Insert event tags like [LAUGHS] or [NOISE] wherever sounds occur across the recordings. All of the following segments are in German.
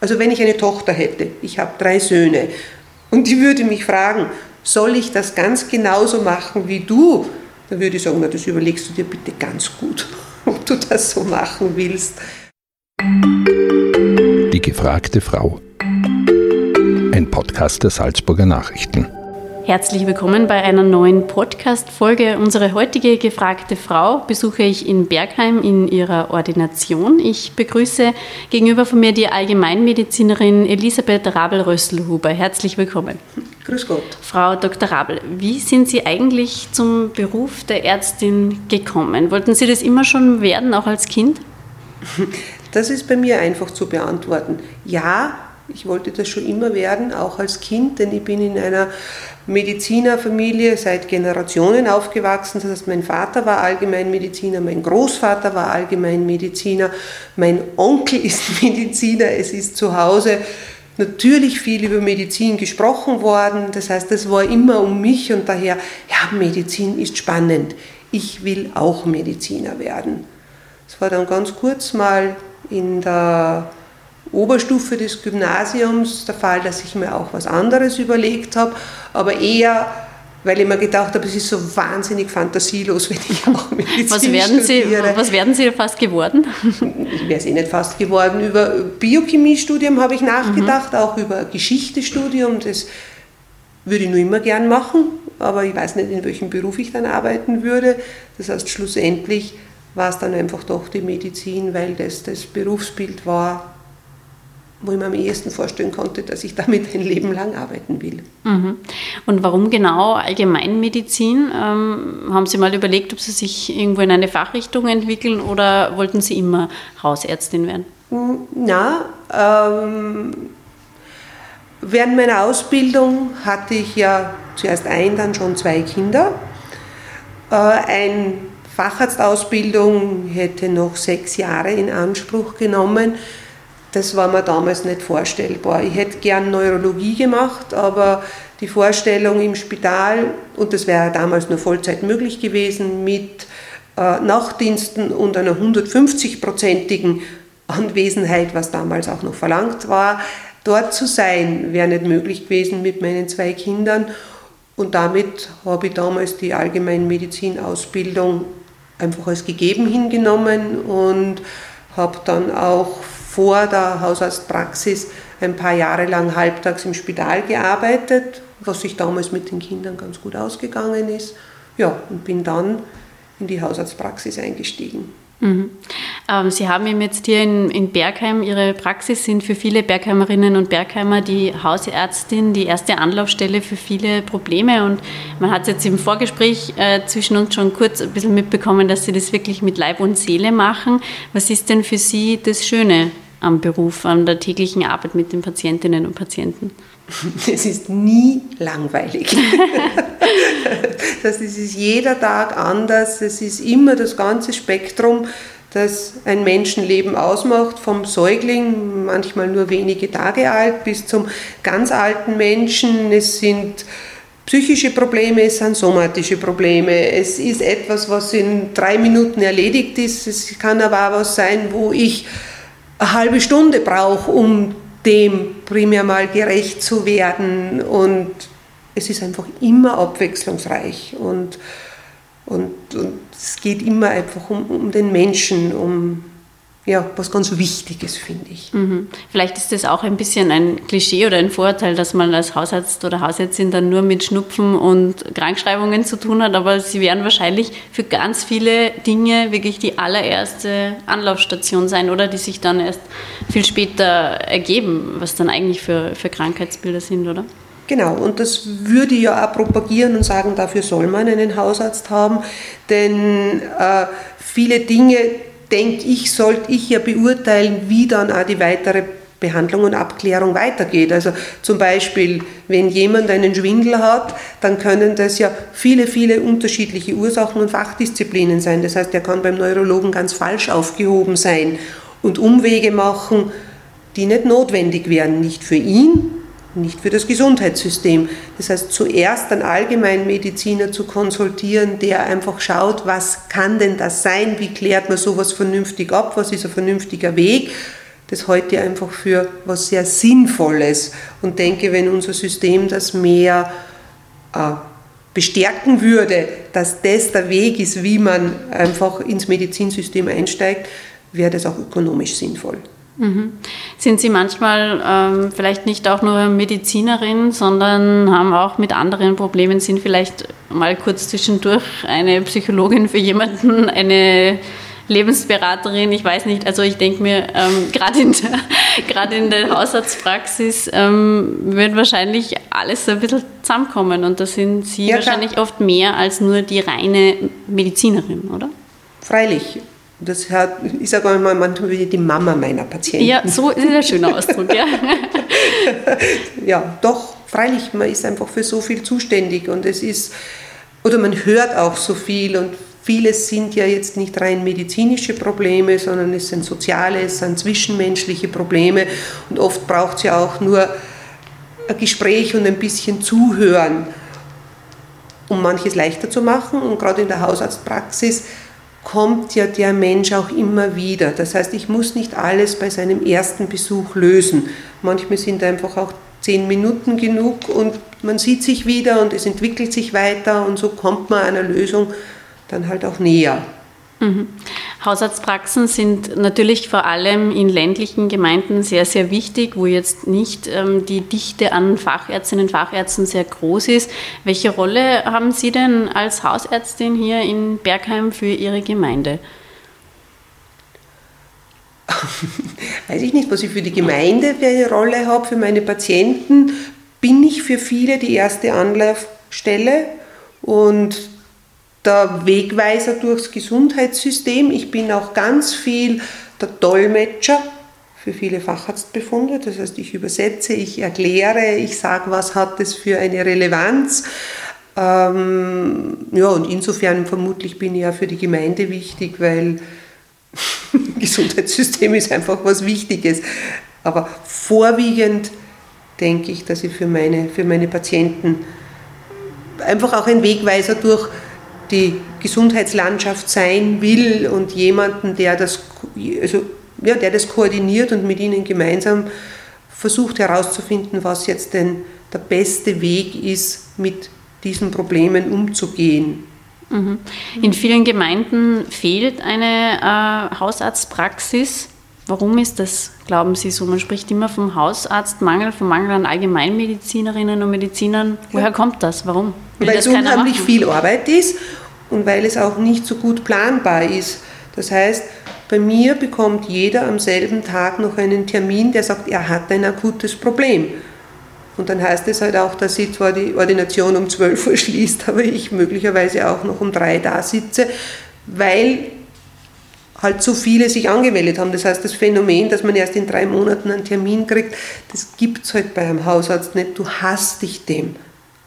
Also wenn ich eine Tochter hätte, ich habe drei Söhne, und die würde mich fragen, soll ich das ganz genauso machen wie du? Dann würde ich sagen, na, das überlegst du dir bitte ganz gut, [LAUGHS] ob du das so machen willst. Die gefragte Frau. Ein Podcast der Salzburger Nachrichten. Herzlich willkommen bei einer neuen Podcast-Folge. Unsere heutige gefragte Frau besuche ich in Bergheim in ihrer Ordination. Ich begrüße gegenüber von mir die Allgemeinmedizinerin Elisabeth Rabel-Rösselhuber. Herzlich willkommen. Grüß Gott. Frau Dr. Rabel, wie sind Sie eigentlich zum Beruf der Ärztin gekommen? Wollten Sie das immer schon werden, auch als Kind? [LAUGHS] Das ist bei mir einfach zu beantworten. Ja, ich wollte das schon immer werden, auch als Kind, denn ich bin in einer Medizinerfamilie seit Generationen aufgewachsen. Das heißt, mein Vater war Allgemeinmediziner, mein Großvater war Allgemeinmediziner, mein Onkel ist [LAUGHS] Mediziner. Es ist zu Hause natürlich viel über Medizin gesprochen worden. Das heißt, es war immer um mich und daher, ja, Medizin ist spannend. Ich will auch Mediziner werden. Es war dann ganz kurz mal in der Oberstufe des Gymnasiums der Fall, dass ich mir auch was anderes überlegt habe, aber eher, weil ich mir gedacht habe, es ist so wahnsinnig fantasielos, [LAUGHS] wenn ich auch Medizin was werden studiere. Sie, was werden Sie fast geworden? Ich [LAUGHS] wäre es eh nicht fast geworden. Über Biochemiestudium habe ich nachgedacht, mhm. auch über Geschichtestudium, das würde ich nur immer gern machen, aber ich weiß nicht, in welchem Beruf ich dann arbeiten würde. Das heißt, schlussendlich war es dann einfach doch die Medizin, weil das das Berufsbild war, wo ich mir am ehesten vorstellen konnte, dass ich damit ein Leben lang arbeiten will. Mhm. Und warum genau Allgemeinmedizin? Ähm, haben Sie mal überlegt, ob Sie sich irgendwo in eine Fachrichtung entwickeln oder wollten Sie immer Hausärztin werden? Hm, na, ähm, während meiner Ausbildung hatte ich ja zuerst ein, dann schon zwei Kinder. Äh, eine Facharztausbildung hätte noch sechs Jahre in Anspruch genommen das war mir damals nicht vorstellbar. Ich hätte gern Neurologie gemacht, aber die Vorstellung im Spital, und das wäre damals nur Vollzeit möglich gewesen, mit äh, Nachtdiensten und einer 150-prozentigen Anwesenheit, was damals auch noch verlangt war, dort zu sein, wäre nicht möglich gewesen mit meinen zwei Kindern. Und damit habe ich damals die Allgemeinmedizinausbildung einfach als gegeben hingenommen und habe dann auch vor der Hausarztpraxis ein paar Jahre lang halbtags im Spital gearbeitet, was sich damals mit den Kindern ganz gut ausgegangen ist. Ja, und bin dann in die Hausarztpraxis eingestiegen. Mhm. Ähm, Sie haben eben jetzt hier in, in, Bergheim, Ihre Praxis sind für viele Bergheimerinnen und Bergheimer die Hausärztin, die erste Anlaufstelle für viele Probleme. Und man hat es jetzt im Vorgespräch äh, zwischen uns schon kurz ein bisschen mitbekommen, dass Sie das wirklich mit Leib und Seele machen. Was ist denn für Sie das Schöne am Beruf, an der täglichen Arbeit mit den Patientinnen und Patienten? [LAUGHS] Es ist nie langweilig. das ist jeder Tag anders. Es ist immer das ganze Spektrum, das ein Menschenleben ausmacht, vom Säugling, manchmal nur wenige Tage alt, bis zum ganz alten Menschen. Es sind psychische Probleme, es sind somatische Probleme. Es ist etwas, was in drei Minuten erledigt ist. Es kann aber auch was sein, wo ich eine halbe Stunde brauche, um dem primär mal gerecht zu werden. Und es ist einfach immer abwechslungsreich und, und, und es geht immer einfach um, um den Menschen, um ja, was ganz Wichtiges, finde ich. Mhm. Vielleicht ist das auch ein bisschen ein Klischee oder ein Vorurteil, dass man als Hausarzt oder Hausärztin dann nur mit Schnupfen und Krankschreibungen zu tun hat, aber sie werden wahrscheinlich für ganz viele Dinge wirklich die allererste Anlaufstation sein oder die sich dann erst viel später ergeben, was dann eigentlich für, für Krankheitsbilder sind, oder? Genau, und das würde ich ja auch propagieren und sagen, dafür soll man einen Hausarzt haben, denn äh, viele Dinge, denke ich, sollte ich ja beurteilen, wie dann auch die weitere Behandlung und Abklärung weitergeht. Also zum Beispiel, wenn jemand einen Schwindel hat, dann können das ja viele, viele unterschiedliche Ursachen und Fachdisziplinen sein. Das heißt, er kann beim Neurologen ganz falsch aufgehoben sein und Umwege machen, die nicht notwendig wären, nicht für ihn, nicht für das Gesundheitssystem. Das heißt, zuerst einen Allgemeinmediziner zu konsultieren, der einfach schaut, was kann denn das sein, wie klärt man sowas vernünftig ab, was ist ein vernünftiger Weg. das heute einfach für was sehr Sinnvolles und denke, wenn unser System das mehr äh, bestärken würde, dass das der Weg ist, wie man einfach ins Medizinsystem einsteigt, wäre das auch ökonomisch sinnvoll. Mhm. Sind Sie manchmal ähm, vielleicht nicht auch nur Medizinerin, sondern haben auch mit anderen Problemen, sind vielleicht mal kurz zwischendurch eine Psychologin für jemanden, eine Lebensberaterin, ich weiß nicht, also ich denke mir, ähm, [LAUGHS] gerade in, der, in der Hausarztpraxis ähm, wird wahrscheinlich alles so ein bisschen zusammenkommen und da sind Sie ja, wahrscheinlich klar. oft mehr als nur die reine Medizinerin, oder? Freilich. Das hat, ich sage mal manchmal die Mama meiner Patienten. Ja, so ist ein schöner Ausdruck, ja. [LAUGHS] ja, doch, freilich, man ist einfach für so viel zuständig und es ist, oder man hört auch so viel und Vieles sind ja jetzt nicht rein medizinische Probleme, sondern es sind soziale, es sind zwischenmenschliche Probleme und oft braucht es ja auch nur ein Gespräch und ein bisschen Zuhören, um manches leichter zu machen. Und gerade in der Hausarztpraxis kommt ja der Mensch auch immer wieder. Das heißt, ich muss nicht alles bei seinem ersten Besuch lösen. Manchmal sind einfach auch zehn Minuten genug und man sieht sich wieder und es entwickelt sich weiter und so kommt man einer Lösung dann halt auch näher. Mhm. Hausarztpraxen sind natürlich vor allem in ländlichen Gemeinden sehr, sehr wichtig, wo jetzt nicht ähm, die Dichte an Fachärztinnen und Fachärzten sehr groß ist. Welche Rolle haben Sie denn als Hausärztin hier in Bergheim für Ihre Gemeinde? [LAUGHS] Weiß ich nicht, was ich für die Gemeinde für eine Rolle habe. Für meine Patienten bin ich für viele die erste Anlaufstelle und der Wegweiser durchs Gesundheitssystem. Ich bin auch ganz viel der Dolmetscher für viele Facharztbefunde. Das heißt, ich übersetze, ich erkläre, ich sage, was hat es für eine Relevanz. Ähm, ja, und insofern vermutlich bin ich ja für die Gemeinde wichtig, weil [LAUGHS] Gesundheitssystem ist einfach was Wichtiges. Aber vorwiegend denke ich, dass ich für meine, für meine Patienten einfach auch ein Wegweiser durch die Gesundheitslandschaft sein will und jemanden, der das, also, ja, der das koordiniert und mit ihnen gemeinsam versucht herauszufinden, was jetzt denn der beste Weg ist, mit diesen Problemen umzugehen. Mhm. In vielen Gemeinden fehlt eine äh, Hausarztpraxis. Warum ist das, glauben Sie so? Man spricht immer vom Hausarztmangel, vom Mangel an Allgemeinmedizinerinnen und Medizinern. Woher ja. kommt das? Warum? Will weil es unheimlich machen? viel Arbeit ist und weil es auch nicht so gut planbar ist. Das heißt, bei mir bekommt jeder am selben Tag noch einen Termin, der sagt, er hat ein akutes Problem. Und dann heißt es halt auch, dass sie zwar die Ordination um 12 Uhr schließt, [LAUGHS] aber ich möglicherweise auch noch um drei da sitze, weil halt so viele sich angemeldet haben. Das heißt, das Phänomen, dass man erst in drei Monaten einen Termin kriegt, das gibt es halt bei einem Hausarzt nicht. Du hast dich dem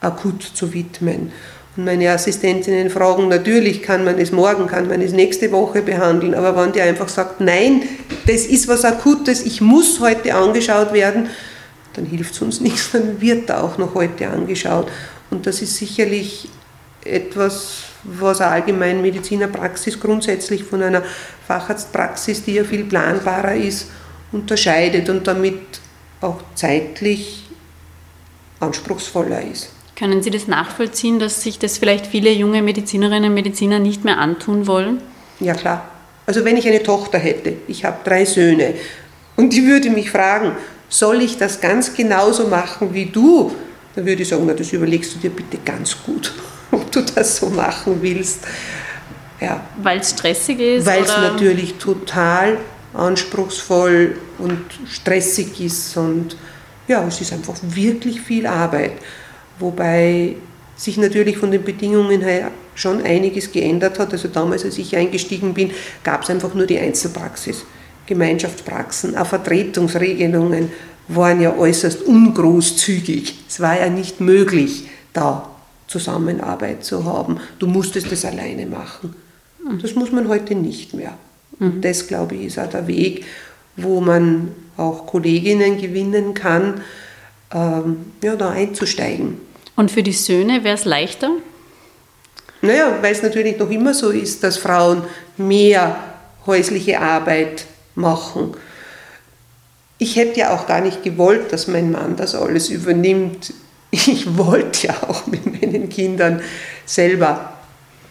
akut zu widmen. Und meine Assistentinnen fragen, natürlich kann man es morgen, kann man es nächste Woche behandeln, aber wenn die einfach sagt, nein, das ist was Akutes, ich muss heute angeschaut werden, dann hilft es uns nichts, dann wird da auch noch heute angeschaut. Und das ist sicherlich etwas, was eine Allgemeinmedizinerpraxis grundsätzlich von einer Facharztpraxis, die ja viel planbarer ist, unterscheidet und damit auch zeitlich anspruchsvoller ist. Können Sie das nachvollziehen, dass sich das vielleicht viele junge Medizinerinnen und Mediziner nicht mehr antun wollen? Ja klar. Also wenn ich eine Tochter hätte, ich habe drei Söhne und die würde mich fragen, soll ich das ganz genauso machen wie du? Dann würde ich sagen, na, das überlegst du dir bitte ganz gut, du das so machen willst. Ja. Weil es stressig ist? Weil es natürlich total anspruchsvoll und stressig ist und ja, es ist einfach wirklich viel Arbeit wobei sich natürlich von den Bedingungen her schon einiges geändert hat. Also damals, als ich eingestiegen bin, gab es einfach nur die Einzelpraxis. Gemeinschaftspraxen, auch Vertretungsregelungen waren ja äußerst ungroßzügig. Es war ja nicht möglich, da Zusammenarbeit zu haben. Du musstest es alleine machen. Das muss man heute nicht mehr. Und das, glaube ich, ist auch der Weg, wo man auch Kolleginnen gewinnen kann, ähm, ja, da einzusteigen. Und für die Söhne wäre es leichter? Naja, weil es natürlich noch immer so ist, dass Frauen mehr häusliche Arbeit machen. ich hätte ja auch gar nicht gewollt, dass mein Mann das alles übernimmt. Ich wollte ja auch mit meinen Kindern selber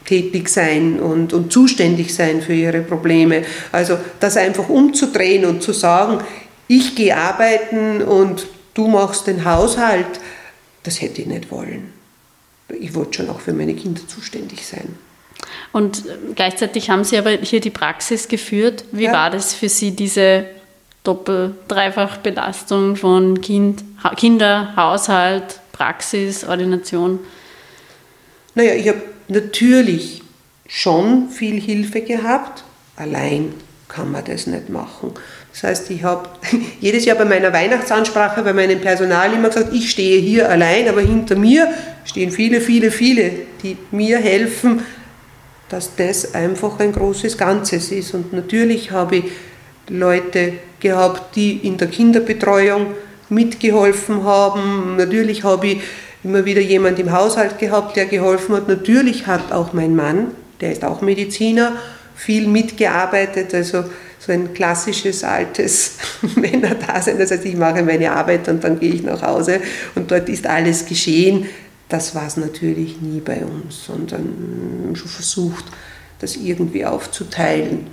tätig sein und, und zuständig sein für ihre Probleme. Also das einfach umzudrehen und zu sagen, ich gehe arbeiten und du machst den Haushalt, das hätte ich nicht wollen. Ich wollte schon auch für meine Kinder zuständig sein. Und gleichzeitig haben Sie aber hier die Praxis geführt. Wie ja. war das für Sie, diese Doppel-, Dreifach-Belastung von kind, Kinder, Haushalt, Praxis, Ordination? Naja, ich habe natürlich schon viel Hilfe gehabt. Allein kann man das nicht machen. Das heißt, ich habe [LAUGHS] jedes Jahr bei meiner Weihnachtsansprache bei meinem Personal immer gesagt, ich stehe hier allein, aber hinter mir stehen viele, viele, viele, die mir helfen, dass das einfach ein großes Ganzes ist. Und natürlich habe ich Leute gehabt, die in der Kinderbetreuung mitgeholfen haben. Natürlich habe ich immer wieder jemand im Haushalt gehabt, der geholfen hat. Natürlich hat auch mein Mann, der ist auch Mediziner, viel mitgearbeitet. Also so ein klassisches altes [LAUGHS] Männerdasein. Das heißt, ich mache meine Arbeit und dann gehe ich nach Hause und dort ist alles geschehen. Das war es natürlich nie bei uns, sondern schon versucht, das irgendwie aufzuteilen.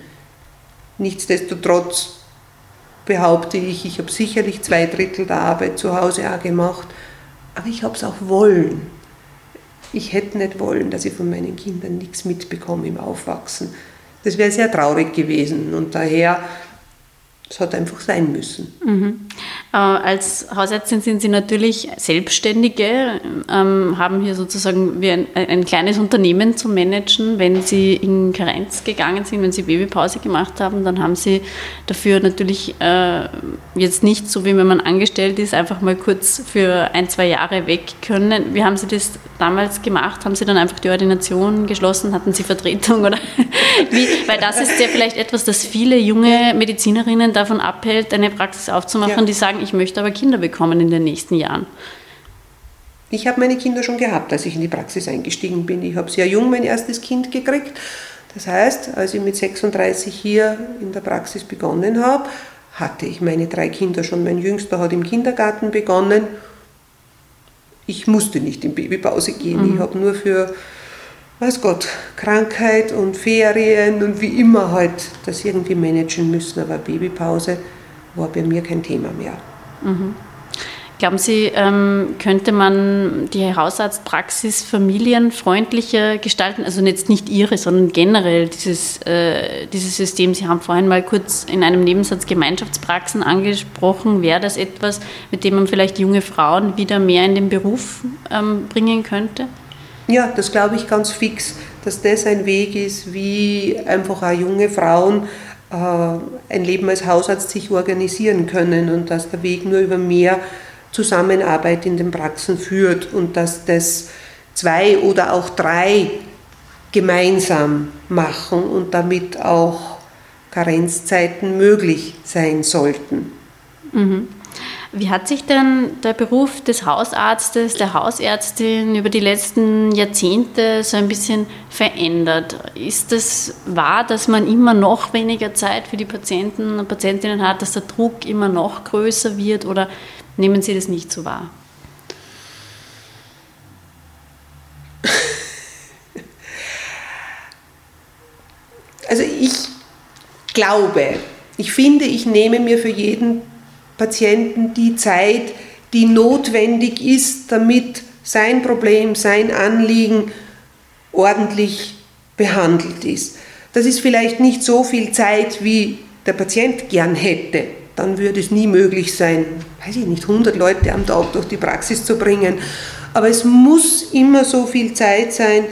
Nichtsdestotrotz behaupte ich, ich habe sicherlich zwei Drittel der Arbeit zu Hause auch gemacht, aber ich habe es auch wollen. Ich hätte nicht wollen, dass ich von meinen Kindern nichts mitbekomme im Aufwachsen. Das wäre sehr traurig gewesen und daher es hat einfach sein müssen. Mhm. Äh, als Hausärztin sind Sie natürlich Selbstständige, ähm, haben hier sozusagen wie ein, ein, kleines Unternehmen zu managen. Wenn Sie in Karenz gegangen sind, wenn Sie Babypause gemacht haben, dann haben Sie dafür natürlich äh, jetzt nicht so, wie wenn man angestellt ist, einfach mal kurz für ein, zwei Jahre weg können. Wie haben Sie das damals gemacht? Haben Sie dann einfach die Ordination geschlossen? Hatten Sie Vertretung? Oder [LAUGHS] wie? Weil das ist ja vielleicht etwas, das viele junge Medizinerinnen davon abhält, eine Praxis aufzumachen, ja. Die sagen, ich möchte aber Kinder bekommen in den nächsten Jahren. Ich habe meine Kinder schon gehabt, als ich in die Praxis eingestiegen bin. Ich habe sehr jung mein erstes Kind gekriegt. Das heißt, als ich mit 36 hier in der Praxis begonnen habe, hatte ich meine drei Kinder schon. Mein Jüngster hat im Kindergarten begonnen. Ich musste nicht in Babypause gehen. Mhm. Ich habe nur für weiß Gott, Krankheit und Ferien und wie immer halt das irgendwie managen müssen. Aber Babypause war bei mir kein Thema mehr. Mhm. Glauben Sie, ähm, könnte man die Hausarztpraxis familienfreundlicher gestalten? Also jetzt nicht Ihre, sondern generell dieses, äh, dieses System. Sie haben vorhin mal kurz in einem Nebensatz Gemeinschaftspraxen angesprochen. Wäre das etwas, mit dem man vielleicht junge Frauen wieder mehr in den Beruf ähm, bringen könnte? Ja, das glaube ich ganz fix, dass das ein Weg ist, wie einfach auch junge Frauen ein Leben als Hausarzt sich organisieren können und dass der Weg nur über mehr Zusammenarbeit in den Praxen führt und dass das zwei oder auch drei gemeinsam machen und damit auch Karenzzeiten möglich sein sollten. Mhm. Wie hat sich denn der Beruf des Hausarztes, der Hausärztin über die letzten Jahrzehnte so ein bisschen verändert? Ist es wahr, dass man immer noch weniger Zeit für die Patienten und Patientinnen hat, dass der Druck immer noch größer wird oder nehmen Sie das nicht so wahr? Also ich glaube, ich finde, ich nehme mir für jeden Patienten die Zeit, die notwendig ist, damit sein Problem, sein Anliegen ordentlich behandelt ist. Das ist vielleicht nicht so viel Zeit, wie der Patient gern hätte. Dann würde es nie möglich sein, weiß ich nicht, 100 Leute am Tag durch die Praxis zu bringen. Aber es muss immer so viel Zeit sein,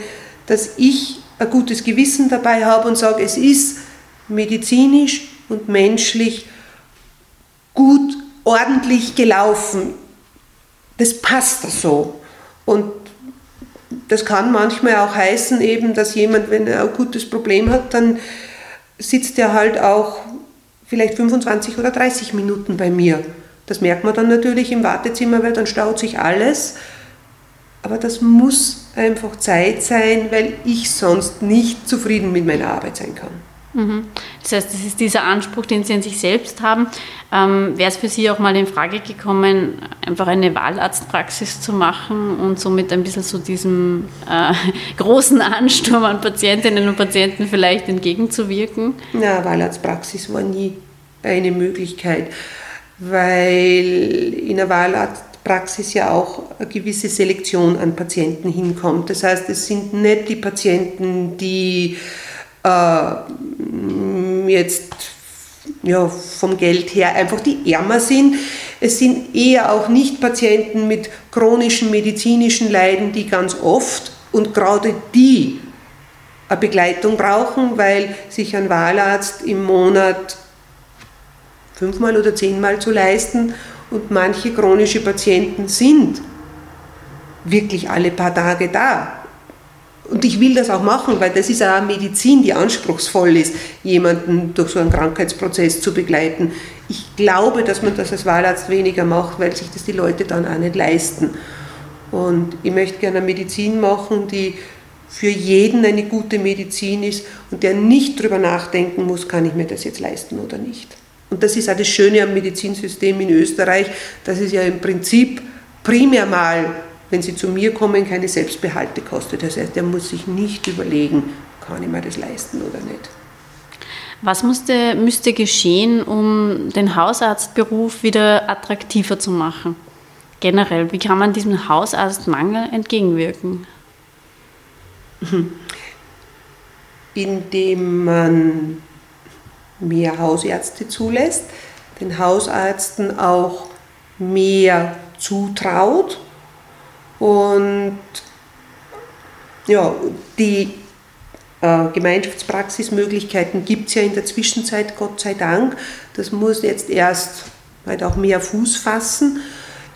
dass ich ein gutes Gewissen dabei habe und sage, es ist medizinisch und menschlich gut, ordentlich gelaufen. Das passt so. Und das kann manchmal auch heißen, eben, dass jemand, wenn er ein gutes Problem hat, dann sitzt er halt auch vielleicht 25 oder 30 Minuten bei mir. Das merkt man dann natürlich im Wartezimmer, weil dann staut sich alles. Aber das muss einfach Zeit sein, weil ich sonst nicht zufrieden mit meiner Arbeit sein kann. Mhm. Das heißt, das ist dieser Anspruch, den Sie an sich selbst haben. Ähm, Wäre es für Sie auch mal in Frage gekommen, einfach eine Wahlarztpraxis zu machen und somit ein bisschen so diesem äh, [LAUGHS] großen Ansturm an Patientinnen und Patienten vielleicht entgegenzuwirken? Na, Wahlarztpraxis war nie eine Möglichkeit, weil in der Wahlarztpraxis ja auch eine gewisse Selektion an Patienten hinkommt. Das heißt, es sind nicht die Patienten, die äh, jetzt ja, vom Geld her einfach die ärmer sind. Es sind eher auch nicht Patienten mit chronischen medizinischen Leiden, die ganz oft und gerade die eine Begleitung brauchen, weil sich ein Wahlarzt im Monat fünfmal oder zehnmal zu leisten und manche chronische Patienten sind wirklich alle paar Tage da. Und ich will das auch machen, weil das ist eine Medizin, die anspruchsvoll ist, jemanden durch so einen Krankheitsprozess zu begleiten. Ich glaube, dass man das als Wahlarzt weniger macht, weil sich das die Leute dann auch nicht leisten. Und ich möchte gerne eine Medizin machen, die für jeden eine gute Medizin ist und der nicht darüber nachdenken muss, kann ich mir das jetzt leisten oder nicht. Und das ist auch das Schöne am Medizinsystem in Österreich, dass es ja im Prinzip primär mal wenn sie zu mir kommen, keine Selbstbehalte kostet. Das heißt, er muss sich nicht überlegen, kann ich mir das leisten oder nicht. Was musste, müsste geschehen, um den Hausarztberuf wieder attraktiver zu machen? Generell, wie kann man diesem Hausarztmangel entgegenwirken? Indem man mehr Hausärzte zulässt, den Hausärzten auch mehr zutraut und ja, die äh, Gemeinschaftspraxismöglichkeiten gibt es ja in der Zwischenzeit, Gott sei Dank. Das muss jetzt erst halt auch mehr Fuß fassen.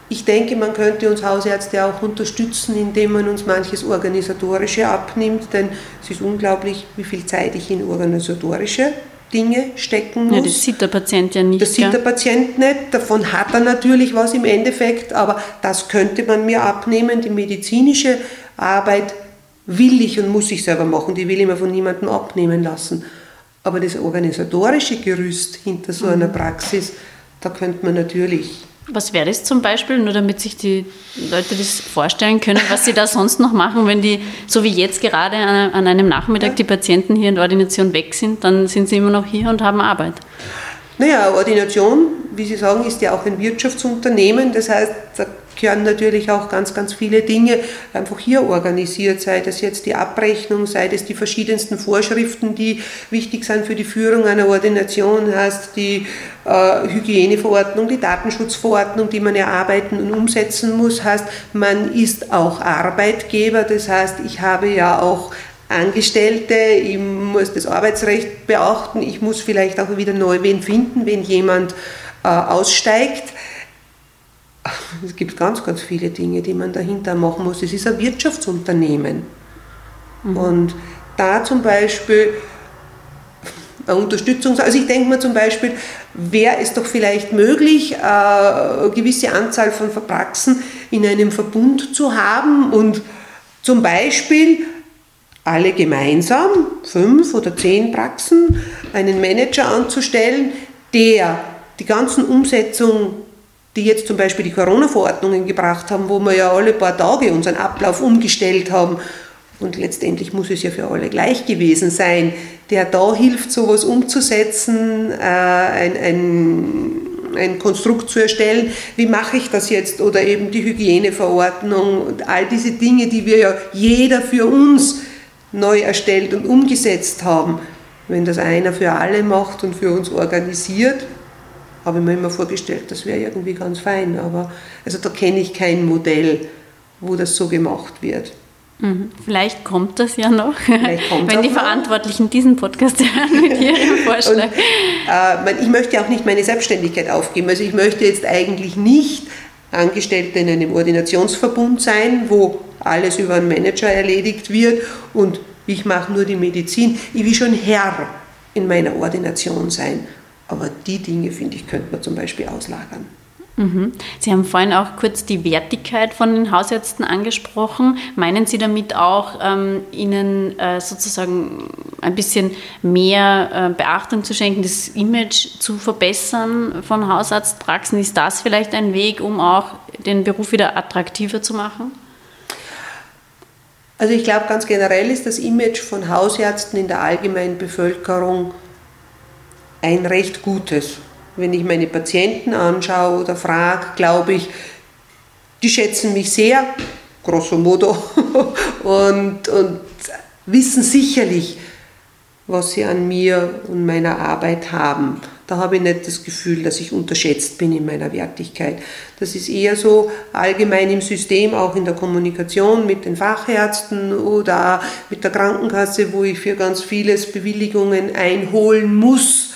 Ich denke, man könnte uns Hausärzte auch unterstützen, indem man uns manches Organisatorische abnimmt, denn es ist unglaublich, wie viel Zeit ich in organisatorische Dinge stecken muss. Ja, das sieht der Patient ja nicht. Das sieht der Patient nicht, davon hat er natürlich was im Endeffekt, aber das könnte man mir abnehmen. Die medizinische Arbeit will ich und muss ich selber machen, die will ich mir von niemandem abnehmen lassen. Aber das organisatorische Gerüst hinter so einer mhm. Praxis, da könnte man natürlich was wäre das zum Beispiel, nur damit sich die Leute das vorstellen können, was sie da sonst noch machen, wenn die, so wie jetzt gerade an, einem Nachmittag, die Patienten hier in der Ordination weg sind, dann sind sie immer noch hier und haben Arbeit. Naja, Ordination, wie Sie sagen, ist ja auch ein Wirtschaftsunternehmen. Das heißt, da gehören natürlich auch ganz, ganz viele Dinge einfach hier organisiert, sei das jetzt die Abrechnung, sei das die verschiedensten Vorschriften, die wichtig sind für die Führung einer Ordination, heißt die äh, Hygieneverordnung, die Datenschutzverordnung, die man erarbeiten und umsetzen muss, heißt, man ist auch Arbeitgeber, das heißt, ich habe ja auch Angestellte, ich muss das Arbeitsrecht beachten, ich muss vielleicht auch wieder neu wen finden, wenn jemand äh, aussteigt. Es gibt ganz, ganz viele Dinge, die man dahinter machen muss. Es ist ein Wirtschaftsunternehmen. Mhm. Und da zum Beispiel eine Unterstützung, also ich denke mir zum Beispiel, wäre es doch vielleicht möglich, eine gewisse Anzahl von Praxen in einem Verbund zu haben und zum Beispiel alle gemeinsam, fünf oder zehn Praxen, einen Manager anzustellen, der die ganzen Umsetzungen die jetzt zum Beispiel die Corona-Verordnungen gebracht haben, wo wir ja alle paar Tage unseren Ablauf umgestellt haben. Und letztendlich muss es ja für alle gleich gewesen sein, der da hilft, sowas umzusetzen, äh, ein, ein, ein Konstrukt zu erstellen. Wie mache ich das jetzt? Oder eben die Hygieneverordnung und all diese Dinge, die wir ja jeder für uns neu erstellt und umgesetzt haben. Wenn das einer für alle macht und für uns organisiert, habe ich mir immer vorgestellt, das wäre irgendwie ganz fein. Aber also da kenne ich kein Modell, wo das so gemacht wird. Mhm. Vielleicht kommt das ja noch, [LAUGHS] wenn die Verantwortlichen diesen Podcast [LAUGHS] hören mit [LAUGHS] ihrem Vorschlag. Und, äh, ich möchte auch nicht meine Selbstständigkeit aufgeben. Also ich möchte jetzt eigentlich nicht Angestellte in einem Ordinationsverbund sein, wo alles über einen Manager erledigt wird und ich mache nur die Medizin. Ich will schon Herr in meiner Ordination sein aber die Dinge, finde ich, könnte man zum Beispiel auslagern. Mhm. Sie haben vorhin auch kurz die Wertigkeit von den Hausärzten angesprochen. Meinen Sie damit auch, ähm, ihnen äh, sozusagen ein bisschen mehr äh, Beachtung zu schenken, das Image zu verbessern von Hausarztpraxen? Ist das vielleicht ein Weg, um auch den Beruf wieder attraktiver zu machen? Also ich glaube, ganz generell ist das Image von Hausärzten in der allgemeinen Bevölkerung ein recht gutes. Wenn ich meine Patienten anschaue oder frage, glaube ich, die schätzen mich sehr, grosso modo, [LAUGHS] und, und wissen sicherlich, was sie an mir und meiner Arbeit haben. Da habe ich nicht das Gefühl, dass ich unterschätzt bin in meiner Wertigkeit. Das ist eher so allgemein im System, auch in der Kommunikation mit den Fachärzten oder mit der Krankenkasse, wo ich für ganz vieles Bewilligungen einholen muss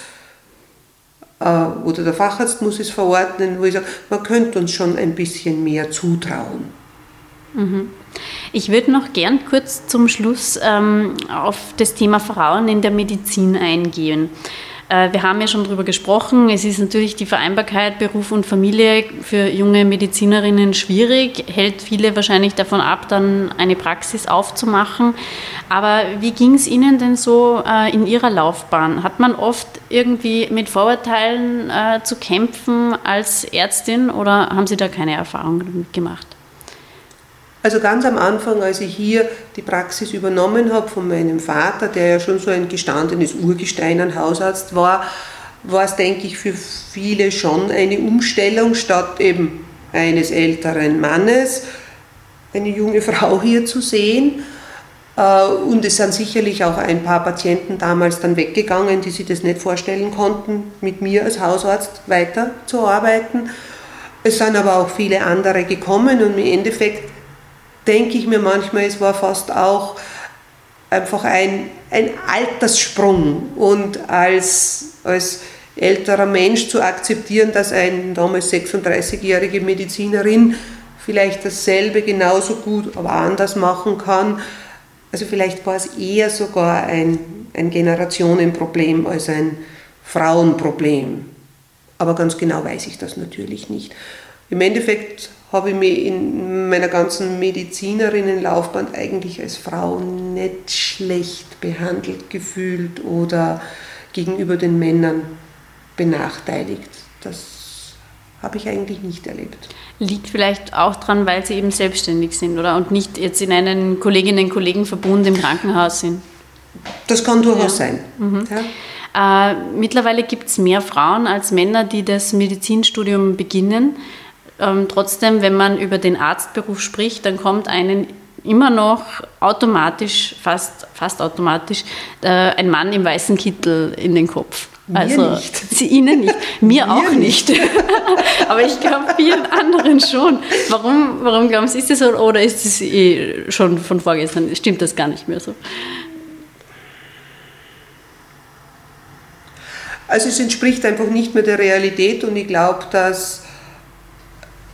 oder der Facharzt muss es verordnen, wo ich sage, man könnte uns schon ein bisschen mehr zutrauen. Mhm. Ich würde noch gern kurz zum Schluss ähm, auf das Thema Frauen in der Medizin eingehen. Äh, wir haben ja schon darüber gesprochen. Es ist natürlich die Vereinbarkeit Beruf und Familie für junge Medizinerinnen schwierig, hält viele wahrscheinlich davon ab, dann eine Praxis aufzumachen. Aber wie ging es Ihnen denn so äh, in Ihrer Laufbahn? Hat man oft irgendwie mit Vorurteilen äh, zu kämpfen als Ärztin oder haben Sie da keine Erfahrung gemacht? Also ganz am Anfang, als ich hier die Praxis übernommen habe von meinem Vater, der ja schon so ein gestandenes Urgestein an Hausarzt war, war es, denke ich, für viele schon eine Umstellung, statt eben eines älteren Mannes eine junge [LAUGHS] Frau hier zu sehen. Äh, und es sind sicherlich auch ein paar Patienten damals dann weggegangen, die sich das nicht vorstellen konnten, mit mir als Hausarzt weiterzuarbeiten. Es sind aber auch viele andere gekommen und im Endeffekt denke ich mir manchmal, es war fast auch einfach ein, ein Alterssprung und als, als älterer Mensch zu akzeptieren, dass eine damals 36-jährige Medizinerin vielleicht dasselbe genauso gut, aber anders machen kann. Also vielleicht war es eher sogar ein, ein Generationenproblem als ein Frauenproblem. Aber ganz genau weiß ich das natürlich nicht. Im Endeffekt habe ich mich in meiner ganzen Medizinerinnenlaufbahn eigentlich als Frau nicht schlecht behandelt gefühlt oder gegenüber den Männern benachteiligt. Das habe ich eigentlich nicht erlebt. Liegt vielleicht auch daran, weil sie eben selbstständig sind oder und nicht jetzt in einem Kolleginnen- und Kollegenverbund im Krankenhaus sind. Das kann durchaus ja. sein. Mhm. Ja. Äh, mittlerweile gibt es mehr Frauen als Männer, die das Medizinstudium beginnen. Ähm, trotzdem, wenn man über den Arztberuf spricht, dann kommt einen immer noch automatisch, fast, fast automatisch, äh, ein Mann im weißen Kittel in den Kopf. Mir also nicht. [LAUGHS] Sie, Ihnen nicht, mir, mir auch nicht. [LAUGHS] Aber ich glaube vielen anderen schon. Warum, warum glauben Sie, ist das so oder ist es eh schon von vorgestern? Stimmt das gar nicht mehr so? Also es entspricht einfach nicht mehr der Realität und ich glaube, dass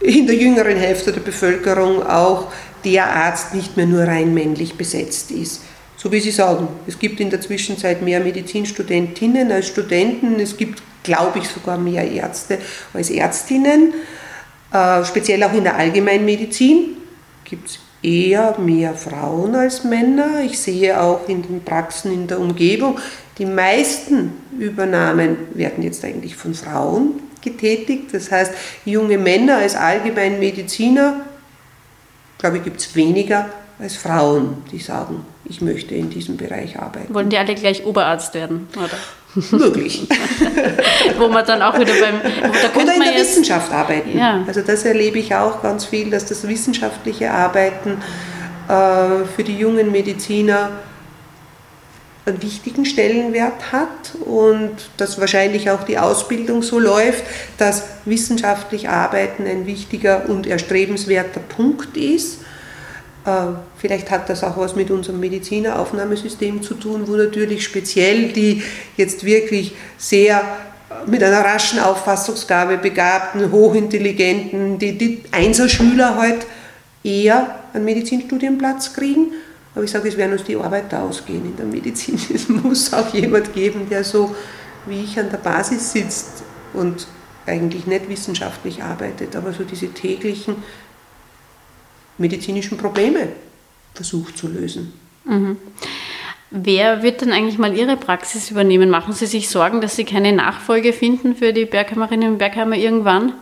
in der jüngeren Hälfte der Bevölkerung auch der Arzt nicht mehr nur rein männlich besetzt ist. So wie Sie sagen, es gibt in der Zwischenzeit mehr Medizinstudentinnen als Studenten, es gibt, glaube ich, sogar mehr Ärzte als Ärztinnen, äh, speziell auch in der Allgemeinmedizin gibt es eher mehr Frauen als Männer. Ich sehe auch in den Praxen in der Umgebung, die meisten Übernahmen werden jetzt eigentlich von Frauen getätigt. Das heißt, junge Männer als Allgemeinmediziner, glaube ich, gibt es weniger als Frauen, die sagen, ich möchte in diesem Bereich arbeiten. Wollen die alle gleich Oberarzt werden, oder? [LAUGHS] Möglich. [LAUGHS] Wo man dann auch wieder beim... oder in der Wissenschaft arbeiten. Ja. Also das erlebe ich auch ganz viel, dass das wissenschaftliche Arbeiten äh, für die jungen Mediziner einen wichtigen Stellenwert hat und dass wahrscheinlich auch die Ausbildung so läuft, dass wissenschaftlich Arbeiten ein wichtiger und erstrebenswerter Punkt ist. Äh, vielleicht hat das auch was mit unserem Medizineraufnahmesystem zu tun, wo natürlich speziell die jetzt wirklich sehr mit einer raschen Auffassungsgabe begabten, hochintelligenten, die, die Einzelschüler halt eher einen Medizinstudienplatz kriegen aber ich sage, es werden uns die Arbeiter ausgehen in der Medizin. [LAUGHS] Es muss auch jemand geben, der so wie ich an der Basis sitzt und eigentlich nicht wissenschaftlich arbeitet, aber so diese täglichen medizinischen Probleme versucht zu lösen. Mhm. Wer wird denn eigentlich mal Ihre Praxis übernehmen? Machen Sie sich Sorgen, dass Sie keine Nachfolge finden für die Bergheimerinnen und Bergheimer irgendwann?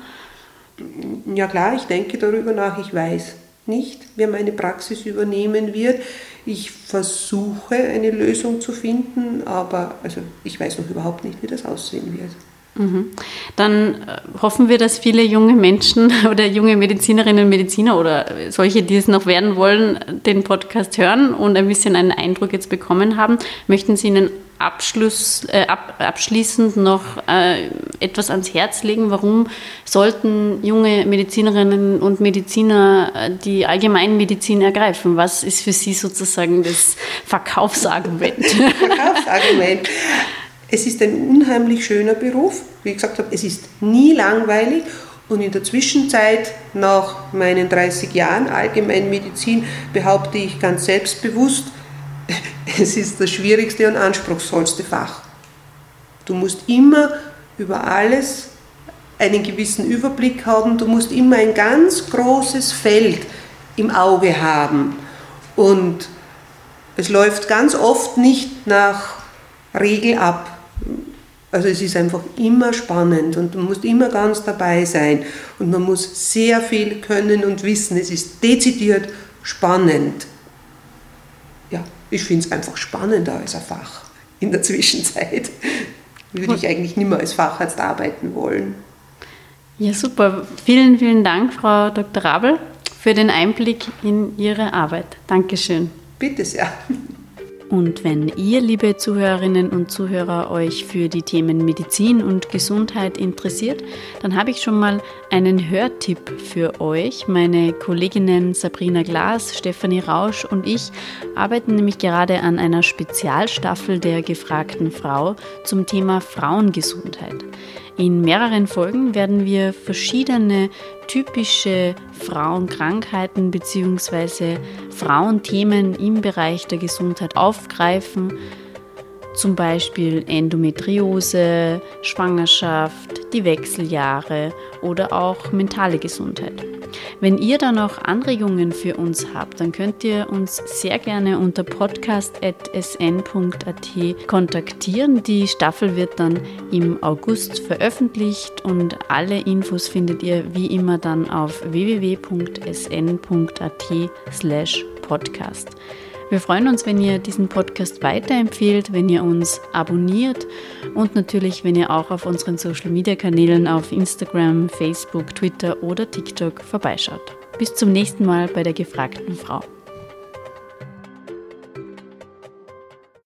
Ja klar, ich denke darüber nach. Ich weiß nicht, wer meine Praxis übernehmen wird. Ich versuche eine Lösung zu finden, aber also ich weiß noch überhaupt nicht, wie das aussehen wird. Mhm. Dann äh, hoffen wir, dass viele junge Menschen [LAUGHS] oder junge Medizinerinnen und Mediziner oder solche, die es noch werden wollen, den Podcast hören und ein bisschen einen Eindruck jetzt bekommen haben. Möchten Sie Ihnen Abschluss, äh, ab, abschließend noch äh, etwas ans Herz legen? Warum sollten junge Medizinerinnen und Mediziner äh, die Allgemeinmedizin ergreifen? Was ist für Sie sozusagen das Verkaufsargument? [LAUGHS] Verkaufsargument. Es ist ein unheimlich schöner Beruf. Wie ich gesagt habe, es ist nie langweilig. Und in der Zwischenzeit, nach meinen 30 Jahren Allgemeinmedizin, behaupte ich ganz selbstbewusst, [LAUGHS] es ist das schwierigste und anspruchsvollste Fach. Du musst immer über alles einen gewissen Überblick haben, du musst immer ein ganz großes Feld im Auge haben. Und es läuft ganz oft nicht nach Regel ab. Also es ist einfach immer spannend und du musst immer ganz dabei sein und man muss sehr viel können und wissen. Es ist dezidiert spannend. Ja, ich finde es einfach spannender als ein Fach in der Zwischenzeit. [LAUGHS] Würde ich eigentlich nicht mehr als Facharzt arbeiten wollen. Ja, super. Vielen, vielen Dank, Frau Dr. Rabel, für den Einblick in Ihre Arbeit. Dankeschön. Bitte sehr. Und wenn ihr, liebe Zuhörerinnen und Zuhörer, euch für die Themen Medizin und Gesundheit interessiert, dann habe ich schon mal einen Hörtipp für euch. Meine Kolleginnen Sabrina Glas, Stefanie Rausch und ich arbeiten nämlich gerade an einer Spezialstaffel der gefragten Frau zum Thema Frauengesundheit. In mehreren Folgen werden wir verschiedene typische Frauenkrankheiten bzw. Frauenthemen im Bereich der Gesundheit aufgreifen zum Beispiel Endometriose, Schwangerschaft, die Wechseljahre oder auch mentale Gesundheit. Wenn ihr da noch Anregungen für uns habt, dann könnt ihr uns sehr gerne unter podcast.sn.at kontaktieren. Die Staffel wird dann im August veröffentlicht und alle Infos findet ihr wie immer dann auf www.sn.at slash podcast. Wir freuen uns, wenn ihr diesen Podcast weiterempfehlt, wenn ihr uns abonniert und natürlich, wenn ihr auch auf unseren Social-Media-Kanälen auf Instagram, Facebook, Twitter oder TikTok vorbeischaut. Bis zum nächsten Mal bei der gefragten Frau.